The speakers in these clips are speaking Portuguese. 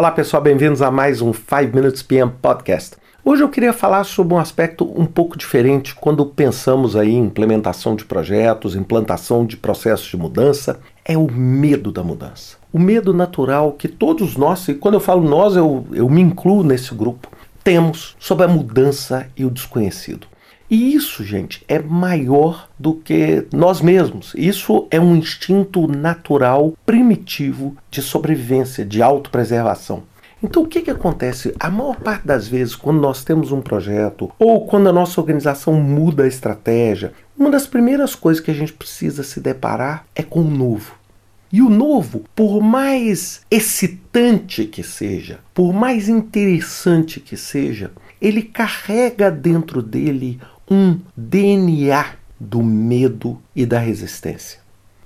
Olá pessoal, bem-vindos a mais um 5 Minutes PM Podcast. Hoje eu queria falar sobre um aspecto um pouco diferente quando pensamos aí em implementação de projetos, implantação de processos de mudança, é o medo da mudança. O medo natural que todos nós, e quando eu falo nós, eu, eu me incluo nesse grupo, temos sobre a mudança e o desconhecido. E isso, gente, é maior do que nós mesmos. Isso é um instinto natural, primitivo de sobrevivência, de autopreservação. Então, o que, que acontece? A maior parte das vezes, quando nós temos um projeto ou quando a nossa organização muda a estratégia, uma das primeiras coisas que a gente precisa se deparar é com o novo. E o novo, por mais excitante que seja, por mais interessante que seja, ele carrega dentro dele um DNA do medo e da resistência.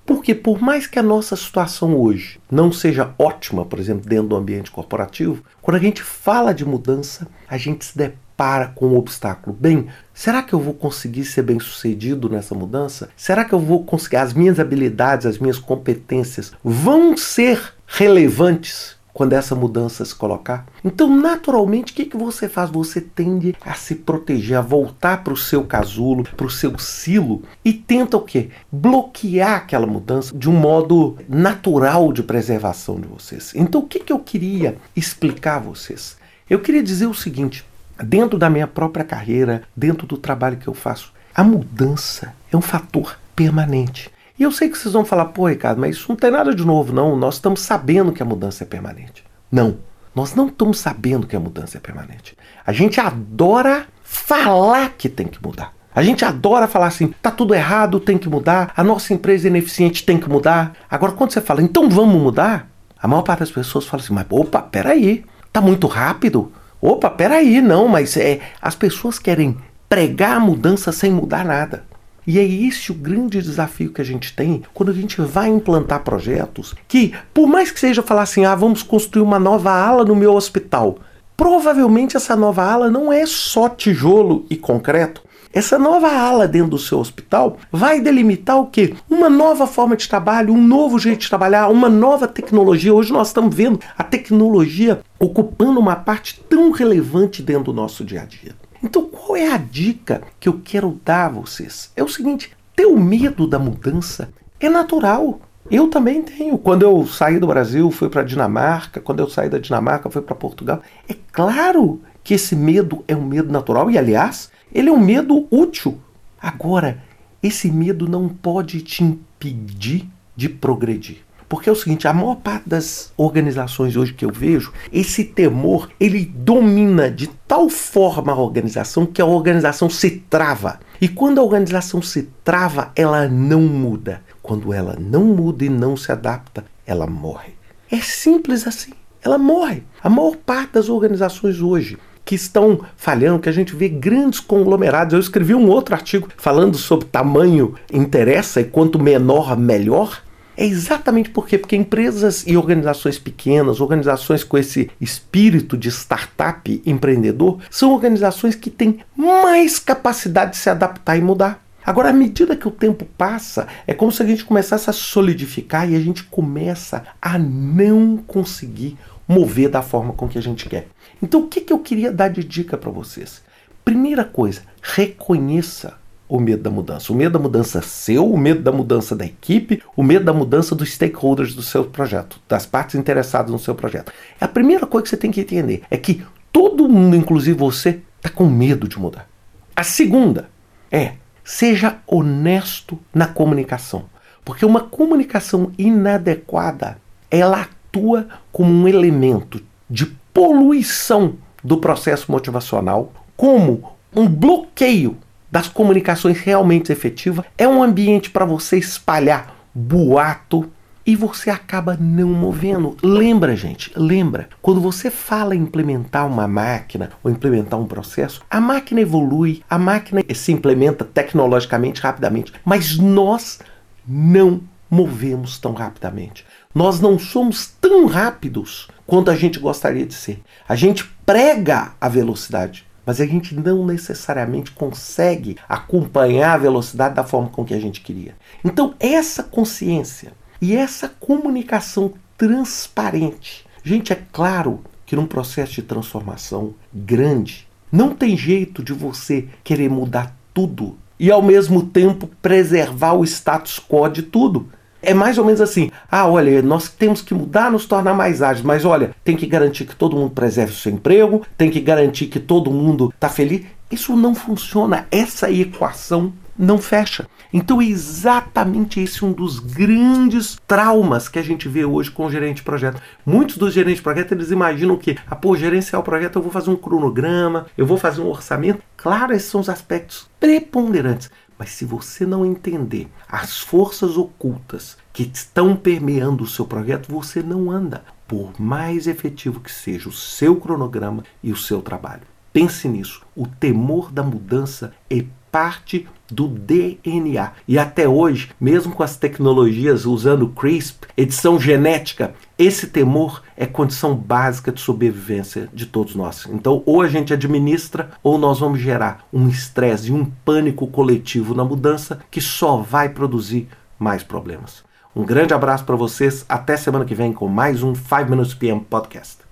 Porque por mais que a nossa situação hoje não seja ótima, por exemplo, dentro do ambiente corporativo, quando a gente fala de mudança, a gente se depara com um obstáculo. Bem, será que eu vou conseguir ser bem sucedido nessa mudança? Será que eu vou conseguir as minhas habilidades, as minhas competências vão ser relevantes quando essa mudança se colocar. Então, naturalmente, o que, que você faz? Você tende a se proteger, a voltar para o seu casulo, para o seu silo e tenta o quê? Bloquear aquela mudança de um modo natural de preservação de vocês. Então, o que, que eu queria explicar a vocês? Eu queria dizer o seguinte: dentro da minha própria carreira, dentro do trabalho que eu faço, a mudança é um fator permanente. E eu sei que vocês vão falar, pô, Ricardo, mas isso não tem nada de novo, não. Nós estamos sabendo que a mudança é permanente. Não, nós não estamos sabendo que a mudança é permanente. A gente adora falar que tem que mudar. A gente adora falar assim, tá tudo errado, tem que mudar, a nossa empresa é ineficiente, tem que mudar. Agora, quando você fala, então vamos mudar, a maior parte das pessoas fala assim, mas opa, peraí, tá muito rápido. Opa, peraí, não, mas é, as pessoas querem pregar a mudança sem mudar nada. E é esse o grande desafio que a gente tem quando a gente vai implantar projetos que, por mais que seja falar assim, ah, vamos construir uma nova ala no meu hospital, provavelmente essa nova ala não é só tijolo e concreto. Essa nova ala dentro do seu hospital vai delimitar o quê? Uma nova forma de trabalho, um novo jeito de trabalhar, uma nova tecnologia. Hoje nós estamos vendo a tecnologia ocupando uma parte tão relevante dentro do nosso dia a dia. Então, qual é a dica que eu quero dar a vocês? É o seguinte: ter o medo da mudança é natural. Eu também tenho. Quando eu saí do Brasil, fui para a Dinamarca. Quando eu saí da Dinamarca, fui para Portugal. É claro que esse medo é um medo natural e, aliás, ele é um medo útil. Agora, esse medo não pode te impedir de progredir. Porque é o seguinte, a maior parte das organizações hoje que eu vejo, esse temor, ele domina de tal forma a organização que a organização se trava. E quando a organização se trava, ela não muda. Quando ela não muda e não se adapta, ela morre. É simples assim. Ela morre. A maior parte das organizações hoje que estão falhando, que a gente vê grandes conglomerados. Eu escrevi um outro artigo falando sobre tamanho interessa e quanto menor, melhor. É exatamente por quê? Porque empresas e organizações pequenas, organizações com esse espírito de startup empreendedor, são organizações que têm mais capacidade de se adaptar e mudar. Agora, à medida que o tempo passa, é como se a gente começasse a solidificar e a gente começa a não conseguir mover da forma com que a gente quer. Então, o que, que eu queria dar de dica para vocês? Primeira coisa, reconheça o medo da mudança. O medo da mudança seu, o medo da mudança da equipe, o medo da mudança dos stakeholders do seu projeto, das partes interessadas no seu projeto. A primeira coisa que você tem que entender é que todo mundo, inclusive você, está com medo de mudar. A segunda é seja honesto na comunicação. Porque uma comunicação inadequada, ela atua como um elemento de poluição do processo motivacional, como um bloqueio das comunicações realmente efetivas, é um ambiente para você espalhar boato e você acaba não movendo. Lembra, gente, lembra, quando você fala em implementar uma máquina ou implementar um processo, a máquina evolui, a máquina se implementa tecnologicamente rapidamente, mas nós não movemos tão rapidamente. Nós não somos tão rápidos quanto a gente gostaria de ser. A gente prega a velocidade mas a gente não necessariamente consegue acompanhar a velocidade da forma com que a gente queria. Então, essa consciência e essa comunicação transparente Gente, é claro que num processo de transformação grande, não tem jeito de você querer mudar tudo e ao mesmo tempo preservar o status quo de tudo. É mais ou menos assim: ah, olha, nós temos que mudar, nos tornar mais ágeis, mas olha, tem que garantir que todo mundo preserve o seu emprego, tem que garantir que todo mundo está feliz. Isso não funciona. Essa equação não fecha. Então é exatamente esse um dos grandes traumas que a gente vê hoje com o gerente de projeto. Muitos dos gerentes de projeto eles imaginam que, ah, pô, gerenciar o projeto eu vou fazer um cronograma, eu vou fazer um orçamento. Claro, esses são os aspectos preponderantes. Mas se você não entender as forças ocultas que estão permeando o seu projeto, você não anda, por mais efetivo que seja o seu cronograma e o seu trabalho. Pense nisso. O temor da mudança é parte do DNA. E até hoje, mesmo com as tecnologias usando CRISP, edição genética, esse temor é condição básica de sobrevivência de todos nós. Então, ou a gente administra, ou nós vamos gerar um estresse e um pânico coletivo na mudança que só vai produzir mais problemas. Um grande abraço para vocês. Até semana que vem com mais um 5 Minutes PM Podcast.